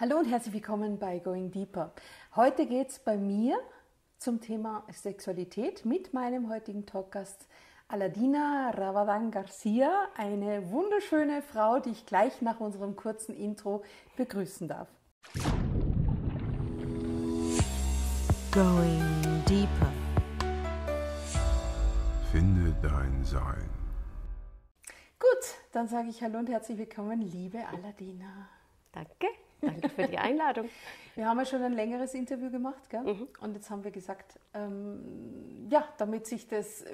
Hallo und herzlich willkommen bei Going Deeper. Heute geht es bei mir zum Thema Sexualität mit meinem heutigen Talkgast Aladina Ravadan Garcia, eine wunderschöne Frau, die ich gleich nach unserem kurzen Intro begrüßen darf. Going Deeper. Finde dein Sein. Gut, dann sage ich Hallo und herzlich willkommen, liebe Aladina. Danke. Danke für die Einladung. Wir haben ja schon ein längeres Interview gemacht, gell? Mhm. und jetzt haben wir gesagt, ähm, ja, damit sich das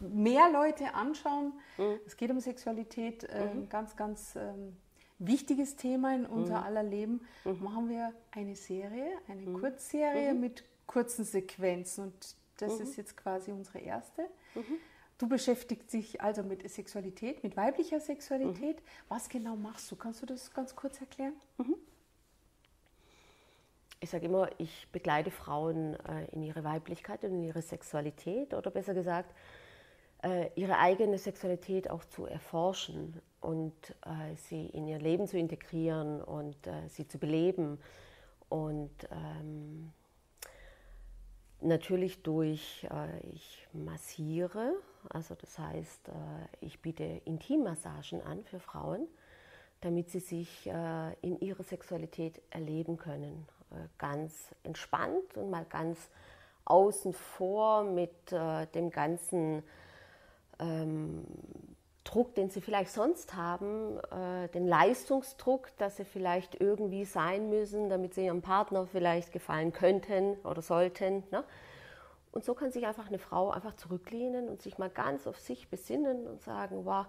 mehr Leute anschauen, mhm. es geht um Sexualität, äh, mhm. ganz, ganz ähm, wichtiges Thema in unser mhm. aller Leben, mhm. machen wir eine Serie, eine mhm. Kurzserie mit kurzen Sequenzen und das ist jetzt quasi unsere erste. Du beschäftigst dich also mit Sexualität, mit weiblicher Sexualität. Was genau machst du? Kannst du das ganz kurz erklären? Ich sage immer, ich begleite Frauen äh, in ihre Weiblichkeit und in ihre Sexualität oder besser gesagt, äh, ihre eigene Sexualität auch zu erforschen und äh, sie in ihr Leben zu integrieren und sie zu beleben. Und ähm, natürlich durch, ich massiere, also das heißt, ich biete Intimmassagen an für Frauen damit sie sich in ihrer Sexualität erleben können. Äh, ganz entspannt und mal ganz außen vor mit äh, dem ganzen ähm, Druck, den sie vielleicht sonst haben, äh, den Leistungsdruck, dass sie vielleicht irgendwie sein müssen, damit sie ihrem Partner vielleicht gefallen könnten oder sollten. Ne? Und so kann sich einfach eine Frau einfach zurücklehnen und sich mal ganz auf sich besinnen und sagen, wow,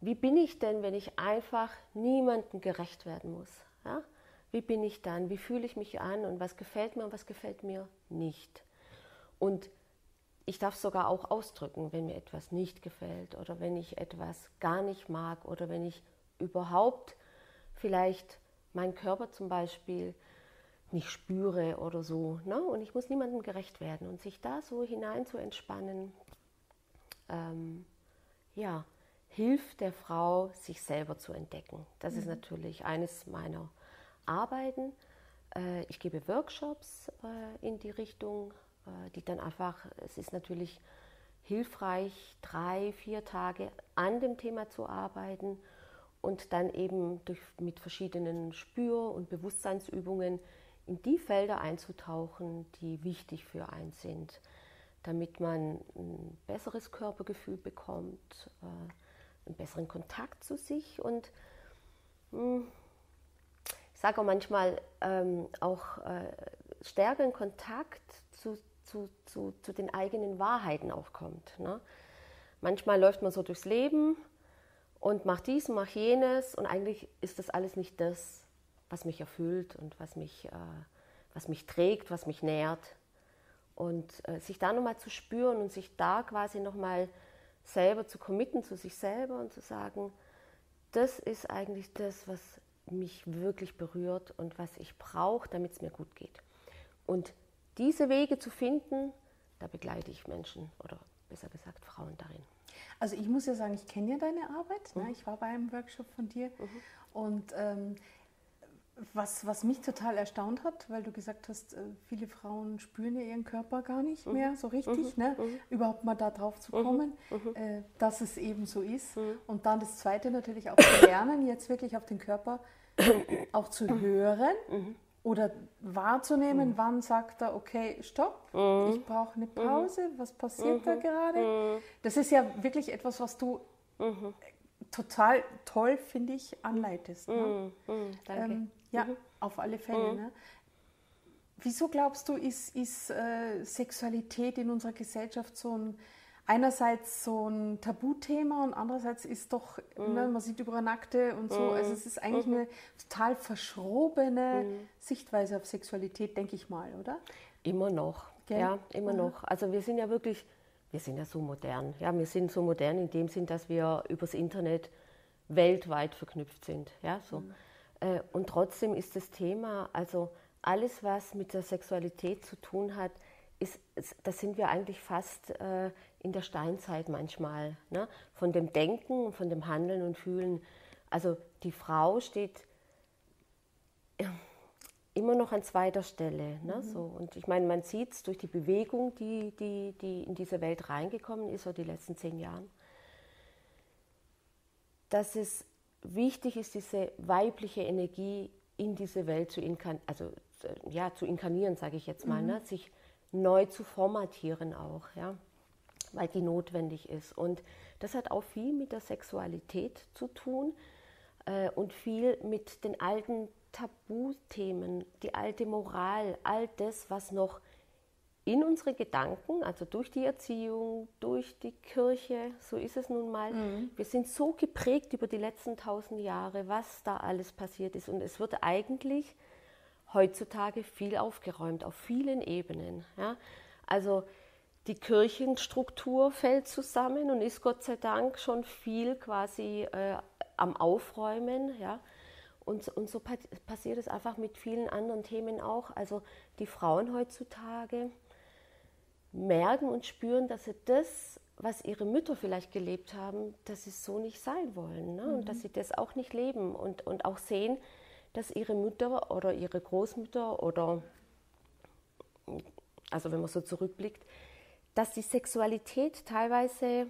wie bin ich denn, wenn ich einfach niemandem gerecht werden muss? Ja? Wie bin ich dann, wie fühle ich mich an und was gefällt mir und was gefällt mir nicht. Und ich darf sogar auch ausdrücken, wenn mir etwas nicht gefällt oder wenn ich etwas gar nicht mag oder wenn ich überhaupt vielleicht meinen Körper zum Beispiel nicht spüre oder so. Ne? Und ich muss niemandem gerecht werden und sich da so hinein zu entspannen, ähm, ja, hilft der Frau, sich selber zu entdecken. Das mhm. ist natürlich eines meiner arbeiten. Äh, ich gebe Workshops äh, in die Richtung, äh, die dann einfach, es ist natürlich hilfreich, drei, vier Tage an dem Thema zu arbeiten und dann eben durch, mit verschiedenen Spür- und Bewusstseinsübungen in die Felder einzutauchen, die wichtig für einen sind, damit man ein besseres Körpergefühl bekommt, einen besseren Kontakt zu sich und hm, sage auch manchmal, ähm, auch äh, stärker in Kontakt zu, zu, zu, zu, den eigenen Wahrheiten auch kommt. Ne? Manchmal läuft man so durchs Leben und macht dies, macht jenes und eigentlich ist das alles nicht das, was mich erfüllt und was mich, äh, was mich trägt, was mich nährt. Und äh, sich da nochmal zu spüren und sich da quasi nochmal selber zu committen zu sich selber und zu sagen, das ist eigentlich das, was mich wirklich berührt und was ich brauche, damit es mir gut geht. Und diese Wege zu finden, da begleite ich Menschen oder besser gesagt Frauen darin. Also ich muss ja sagen, ich kenne ja deine Arbeit. Ne? Mhm. Ne? Ich war bei einem Workshop von dir mhm. und ähm, was, was mich total erstaunt hat, weil du gesagt hast, äh, viele Frauen spüren ja ihren Körper gar nicht mhm. mehr so richtig, mhm. ne? Mhm. überhaupt mal da drauf zu kommen, äh, dass es eben so ist. Und dann das Zweite natürlich auch zu lernen, jetzt wirklich auf den Körper auch zu hören mhm. oder wahrzunehmen, mhm. wann sagt er, okay, stopp, mhm. ich brauche eine Pause, was passiert da gerade? Das ist ja wirklich etwas, was du total toll, finde ich, anleitest. Ne? Danke. Ähm, ja, auf alle Fälle. Ne? Wieso glaubst du, ist, ist äh, Sexualität in unserer Gesellschaft so ein einerseits so ein Tabuthema und andererseits ist doch, mhm. ne, man sieht überall Nackte und so, mhm. also es ist eigentlich mhm. eine total verschrobene mhm. Sichtweise auf Sexualität, denke ich mal, oder? Immer noch, Gell? ja, immer noch. Also wir sind ja wirklich, wir sind ja so modern, ja, wir sind so modern in dem Sinn, dass wir übers Internet weltweit verknüpft sind, ja, so. Mhm. Äh, und trotzdem ist das Thema, also alles, was mit der Sexualität zu tun hat, ist, da sind wir eigentlich fast äh, in der Steinzeit manchmal, ne? von dem Denken, von dem Handeln und Fühlen. Also die Frau steht, immer noch an zweiter Stelle. Ne? Mhm. So, und ich meine, man sieht es durch die Bewegung, die, die, die in diese Welt reingekommen ist, so die letzten zehn Jahre, dass es wichtig ist, diese weibliche Energie in diese Welt zu, inkarn also, äh, ja, zu inkarnieren, sage ich jetzt mal, mhm. ne? sich neu zu formatieren auch, ja? weil die notwendig ist. Und das hat auch viel mit der Sexualität zu tun äh, und viel mit den alten Tabuthemen, die alte Moral, all das, was noch in unsere Gedanken, also durch die Erziehung, durch die Kirche, so ist es nun mal. Mhm. Wir sind so geprägt über die letzten tausend Jahre, was da alles passiert ist. Und es wird eigentlich heutzutage viel aufgeräumt, auf vielen Ebenen. Ja? Also die Kirchenstruktur fällt zusammen und ist Gott sei Dank schon viel quasi äh, am Aufräumen. Ja? Und, und so passiert es einfach mit vielen anderen Themen auch. Also die Frauen heutzutage merken und spüren, dass sie das, was ihre Mütter vielleicht gelebt haben, dass sie so nicht sein wollen. Ne? Mhm. Und dass mhm. sie das auch nicht leben und, und auch sehen, dass ihre Mütter oder ihre Großmütter oder, also wenn man so zurückblickt, dass die Sexualität teilweise,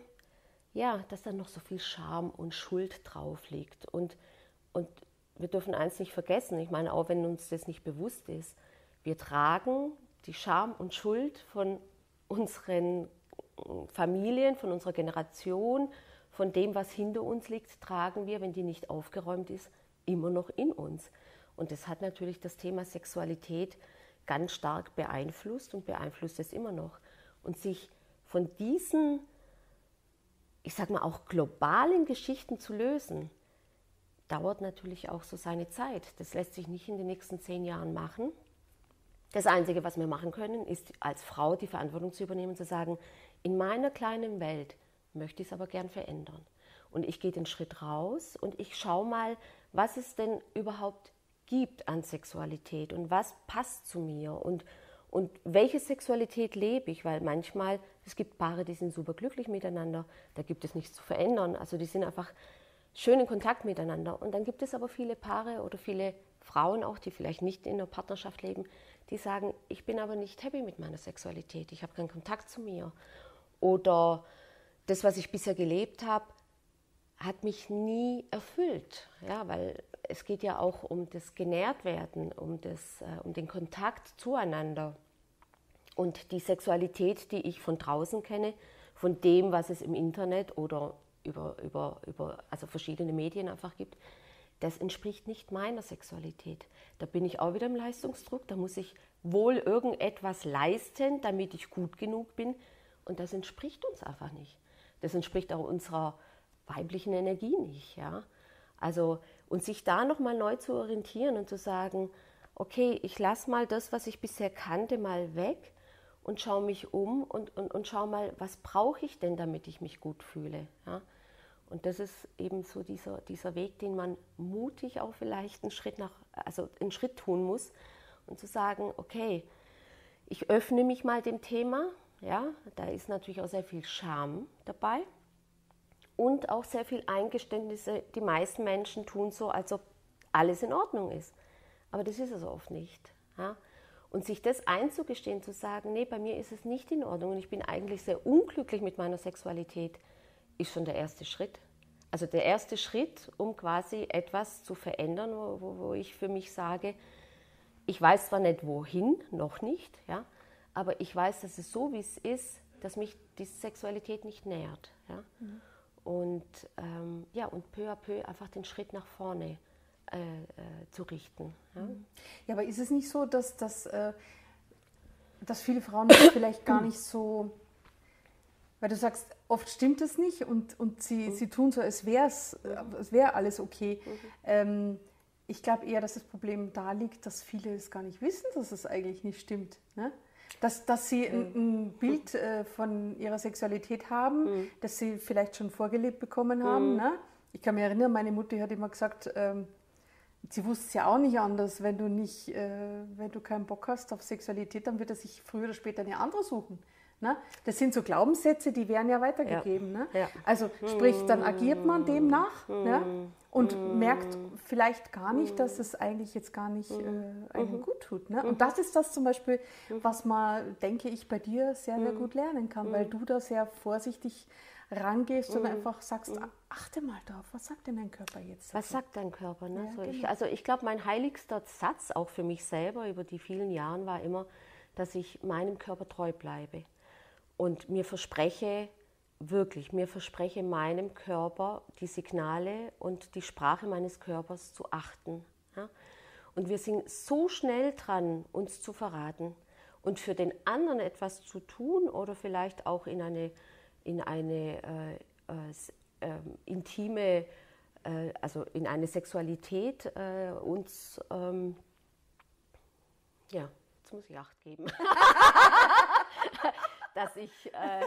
ja, dass da noch so viel Scham und Schuld drauf liegt. Und, und wir dürfen eins nicht vergessen, ich meine, auch wenn uns das nicht bewusst ist, wir tragen die Scham und Schuld von unseren Familien, von unserer Generation, von dem, was hinter uns liegt, tragen wir, wenn die nicht aufgeräumt ist, immer noch in uns. Und das hat natürlich das Thema Sexualität ganz stark beeinflusst und beeinflusst es immer noch. Und sich von diesen, ich sage mal auch globalen Geschichten zu lösen, dauert natürlich auch so seine Zeit. Das lässt sich nicht in den nächsten zehn Jahren machen. Das Einzige, was wir machen können, ist als Frau die Verantwortung zu übernehmen, zu sagen, in meiner kleinen Welt möchte ich es aber gern verändern. Und ich gehe den Schritt raus und ich schaue mal, was es denn überhaupt gibt an Sexualität und was passt zu mir und, und welche Sexualität lebe ich, weil manchmal, es gibt Paare, die sind super glücklich miteinander, da gibt es nichts zu verändern, also die sind einfach schön in Kontakt miteinander. Und dann gibt es aber viele Paare oder viele Frauen auch, die vielleicht nicht in einer Partnerschaft leben, die sagen, ich bin aber nicht happy mit meiner Sexualität, ich habe keinen Kontakt zu mir. Oder das, was ich bisher gelebt habe, hat mich nie erfüllt, ja, weil es geht ja auch um das Genährtwerden, um, das, äh, um den Kontakt zueinander. Und die Sexualität, die ich von draußen kenne, von dem, was es im Internet oder über, über, über also verschiedene Medien einfach gibt, das entspricht nicht meiner Sexualität. Da bin ich auch wieder im Leistungsdruck, da muss ich wohl irgendetwas leisten, damit ich gut genug bin. Und das entspricht uns einfach nicht. Das entspricht auch unserer weiblichen Energie nicht. Ja? Also, und sich da nochmal neu zu orientieren und zu sagen, okay, ich lasse mal das, was ich bisher kannte, mal weg und schaue mich um und, und, und schaue mal, was brauche ich denn, damit ich mich gut fühle. Ja? Und das ist eben so dieser, dieser Weg, den man mutig auch vielleicht einen Schritt, nach, also einen Schritt tun muss und zu sagen, okay, ich öffne mich mal dem Thema. Ja, da ist natürlich auch sehr viel Scham dabei und auch sehr viel Eingeständnisse. Die meisten Menschen tun so, als ob alles in Ordnung ist. Aber das ist es oft nicht. Ja? Und sich das einzugestehen, zu sagen, nee, bei mir ist es nicht in Ordnung und ich bin eigentlich sehr unglücklich mit meiner Sexualität, ist schon der erste Schritt. Also der erste Schritt, um quasi etwas zu verändern, wo, wo ich für mich sage, ich weiß zwar nicht wohin, noch nicht, ja, aber ich weiß, dass es so wie es ist, dass mich die Sexualität nicht nährt. Ja. Mhm. Und ähm, ja, und peu à peu einfach den Schritt nach vorne äh, äh, zu richten. Ja. Mhm. ja, aber ist es nicht so, dass, dass, äh, dass viele Frauen das vielleicht gar nicht so weil du sagst, oft stimmt es nicht und, und sie, mhm. sie tun so, als wäre es wär alles okay. Mhm. Ähm, ich glaube eher, dass das Problem da liegt, dass viele es gar nicht wissen, dass es eigentlich nicht stimmt. Ne? Dass, dass sie ein, mhm. ein Bild äh, von ihrer Sexualität haben, mhm. das sie vielleicht schon vorgelebt bekommen haben. Mhm. Ne? Ich kann mich erinnern, meine Mutter hat immer gesagt, ähm, sie wusste es ja auch nicht anders, wenn du nicht, äh, wenn du keinen Bock hast auf Sexualität, dann wird er sich früher oder später eine andere suchen. Ne? Das sind so Glaubenssätze, die werden ja weitergegeben. Ja. Ne? Ja. Also sprich, dann agiert man demnach Hm. ne? und merkt vielleicht gar nicht, dass es eigentlich jetzt gar nicht Hm. äh, einem gut tut. Ne? Und das ist das zum Beispiel, was man, denke ich, bei dir sehr, Hm. sehr gut lernen kann, weil du da sehr vorsichtig rangehst und einfach sagst, achte mal drauf, was sagt denn dein Körper jetzt? Was sagt dein Körper? Ne? Ja, so ich, genau. also ich glaube, mein heiligster Satz auch für mich selber über die vielen Jahre war immer, dass ich meinem Körper treu bleibe und mir verspreche, wirklich, mir verspreche meinem Körper die Signale und die Sprache meines Körpers zu achten. Ja? Und wir sind so schnell dran, uns zu verraten und für den anderen etwas zu tun oder vielleicht auch in eine, in eine äh, äh, ähm, intime, äh, also in eine Sexualität äh, uns, ähm, ja, jetzt muss ich Acht geben, dass ich, äh,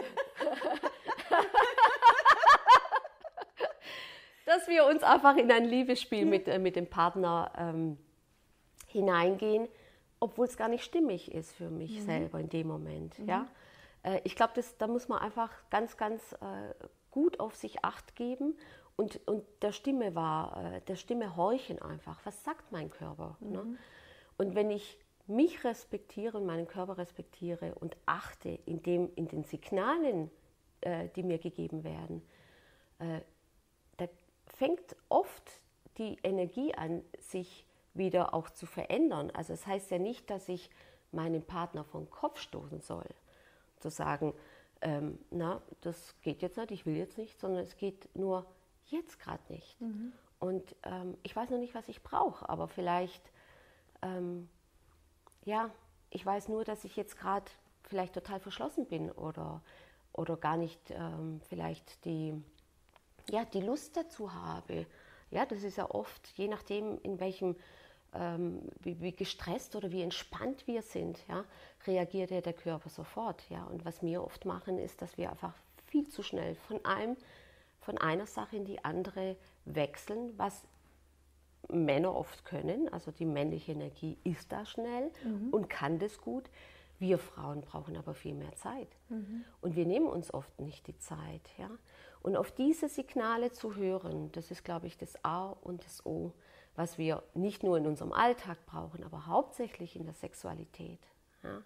dass wir uns einfach in ein Liebesspiel mit, äh, mit dem Partner ähm, hineingehen, obwohl es gar nicht stimmig ist für mich selber in dem Moment. Ja? Äh, ich glaube, da muss man einfach ganz, ganz äh, gut auf sich acht geben und, und der Stimme war, äh, der Stimme horchen einfach. Was sagt mein Körper? Ne? Und wenn ich mich respektiere und meinen Körper respektiere und achte in, dem, in den Signalen, äh, die mir gegeben werden, äh, da fängt oft die Energie an, sich wieder auch zu verändern. Also es das heißt ja nicht, dass ich meinen Partner vom Kopf stoßen soll, zu sagen, ähm, na, das geht jetzt nicht, ich will jetzt nicht, sondern es geht nur jetzt gerade nicht. Und ähm, ich weiß noch nicht, was ich brauche, aber vielleicht, ähm, ja, ich weiß nur, dass ich jetzt gerade vielleicht total verschlossen bin oder, oder gar nicht ähm, vielleicht die, ja, die Lust dazu habe. Ja, das ist ja oft, je nachdem, in welchem, ähm, wie, wie gestresst oder wie entspannt wir sind, ja, reagiert ja der Körper sofort. Ja. Und was wir oft machen, ist, dass wir einfach viel zu schnell von einem, von einer Sache in die andere wechseln, was Männer oft können. Also die männliche Energie ist da schnell und kann das gut. Wir Frauen brauchen aber viel mehr Zeit. Und wir nehmen uns oft nicht die Zeit. Ja? Und auf diese Signale zu hören, das ist, glaube ich, das A und das O, was wir nicht nur in unserem Alltag brauchen, aber hauptsächlich in der Sexualität. Ja?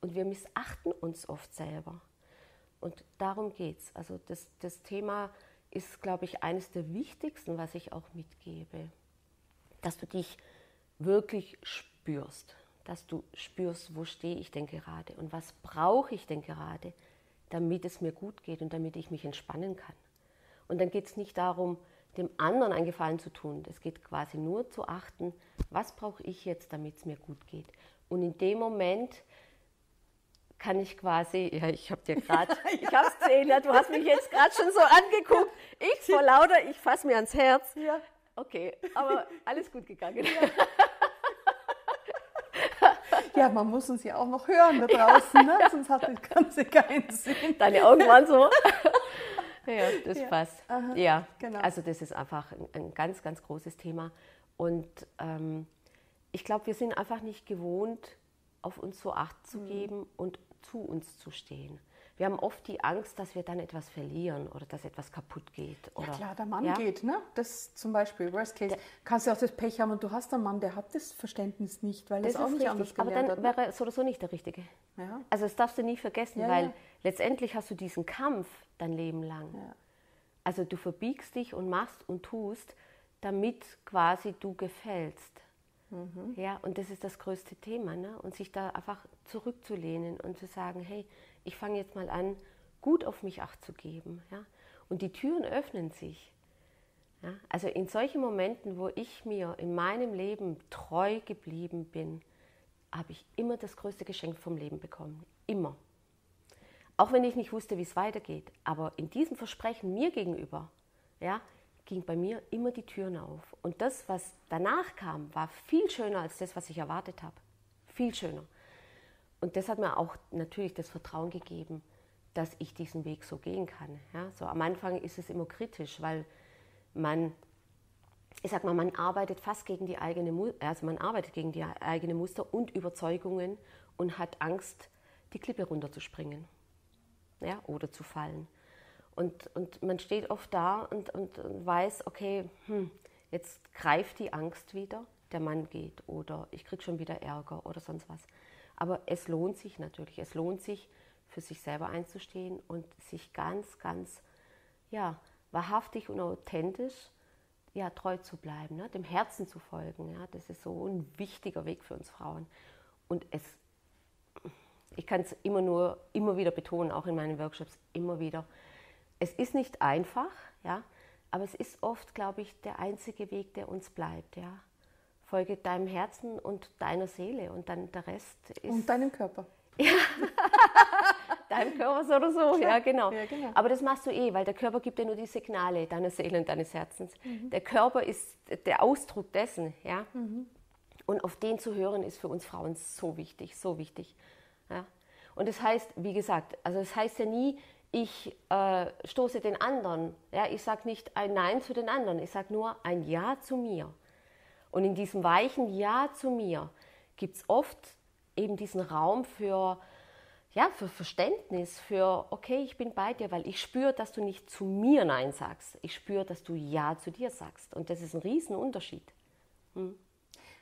Und wir missachten uns oft selber. Und darum geht es. Also das, das Thema ist, glaube ich, eines der wichtigsten, was ich auch mitgebe. Dass du dich wirklich spürst. Dass du spürst, wo stehe ich denn gerade und was brauche ich denn gerade, damit es mir gut geht und damit ich mich entspannen kann. Und dann geht es nicht darum, dem anderen einen Gefallen zu tun. Es geht quasi nur zu achten, was brauche ich jetzt, damit es mir gut geht. Und in dem Moment kann ich quasi, ja, ich habe dir gerade, ich habe es gesehen, ja, du hast mich jetzt gerade schon so angeguckt. Ich vor lauter, ich fasse mir ans Herz. Ja. Okay, aber alles gut gegangen. Ja, man muss uns ja auch noch hören da draußen, ne? sonst hat das Ganze keinen Sinn. Deine Augen waren so. ja, das Ja, passt. aha, ja, genau. also das ist einfach ein, ein ganz, ganz großes Thema. Und ähm, ich glaube, wir sind einfach nicht gewohnt, auf uns so Acht zu Mhm. geben und zu uns zu stehen. Wir haben oft die Angst, dass wir dann etwas verlieren oder dass etwas kaputt geht. Ja Oder, klar, der Mann Ja? geht, ne? Das zum Beispiel, Worst Case. Kannst du auch das Pech haben und du hast einen Mann, der hat das Verständnis nicht, weil er Das es auch nicht anders richtig, aber gelernt dann hat. ne? wäre er so oder so nicht der Richtige. Ja. Also das darfst du nie vergessen, Ja, weil ja. letztendlich hast du diesen Kampf dein Leben lang. Ja. Also du verbiegst dich und machst und tust, damit quasi du gefällst. Mhm. Ja, und das ist das größte Thema. Ne? Und sich da einfach zurückzulehnen und zu sagen, hey, ich fange jetzt mal an, gut auf mich acht zu geben. Ja? Und die Türen öffnen sich. Ja? Also in solchen Momenten, wo ich mir in meinem Leben treu geblieben bin, habe ich immer das größte Geschenk vom Leben bekommen. Immer. Auch wenn ich nicht wusste, wie es weitergeht. Aber in diesem Versprechen mir gegenüber, ja, ging bei mir immer die Türen auf. Und das, was danach kam, war viel schöner als das, was ich erwartet habe. Viel schöner. Und das hat mir auch natürlich das Vertrauen gegeben, dass ich diesen Weg so gehen kann. Ja, so am Anfang ist es immer kritisch, weil man, ich sag mal, man arbeitet fast gegen die eigene, also man arbeitet gegen die eigene Muster und Überzeugungen und hat Angst, die Klippe runterzuspringen. ja, oder zu fallen. Und, und man steht oft da und, und, und weiß, okay, hm, jetzt greift die Angst wieder, der Mann geht oder ich kriege schon wieder Ärger oder sonst was. Aber es lohnt sich natürlich, es lohnt sich, für sich selber einzustehen und sich ganz, ganz, ja, wahrhaftig und authentisch ja, treu zu bleiben, ne? dem Herzen zu folgen. Ja? Das ist so ein wichtiger Weg für uns Frauen. Und es, ich kann es immer nur, immer wieder betonen, auch in meinen Workshops, immer wieder, es ist nicht einfach, ja, aber es ist oft, glaube ich, der einzige Weg, der uns bleibt. Ja. Folge deinem Herzen und deiner Seele und dann der Rest ist. Und deinem Körper. Ja. deinem Körper so oder so, ja genau. Ja, genau. Aber das machst du eh, weil der Körper gibt dir nur die Signale deiner Seele und deines Herzens. Mhm. Der Körper ist der Ausdruck dessen, ja. Mhm. Und auf den zu hören ist für uns Frauen so wichtig, so wichtig. Ja. Und das heißt, wie gesagt, also das heißt ja nie, ich äh, stoße den anderen. Ja, ich sage nicht ein Nein zu den anderen, ich sage nur ein Ja zu mir. Und in diesem weichen Ja zu mir gibt es oft eben diesen Raum für, ja, für Verständnis, für, okay, ich bin bei dir, weil ich spüre, dass du nicht zu mir Nein sagst. Ich spüre, dass du Ja zu dir sagst. Und das ist ein Riesenunterschied. Hm.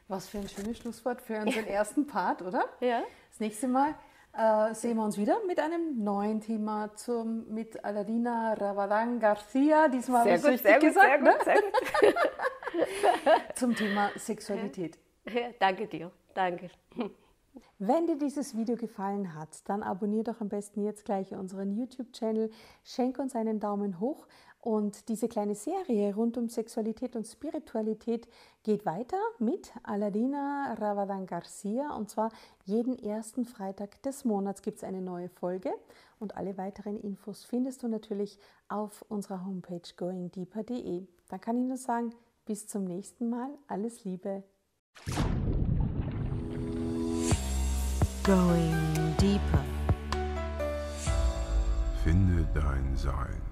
Was für ein schönes Schlusswort für unseren ersten Part, oder? Ja. Das nächste Mal äh, sehen wir uns wieder mit einem neuen Thema zum, mit Aladina Ravadan Garcia. Diesmal ich es richtig gut, gesagt. Sehr ne? gut, sehr gut. zum Thema Sexualität. Ja, danke dir. Danke. Wenn dir dieses Video gefallen hat, dann abonniere doch am besten jetzt gleich unseren YouTube-Channel, schenk uns einen Daumen hoch und diese kleine Serie rund um Sexualität und Spiritualität geht weiter mit Aladina Ravadan Garcia. Und zwar jeden ersten Freitag des Monats gibt es eine neue Folge. Und alle weiteren Infos findest du natürlich auf unserer Homepage goingdeeper.de. Dann kann ich nur sagen, bis zum nächsten Mal. Alles Liebe. Going deeper. Finde dein Sein.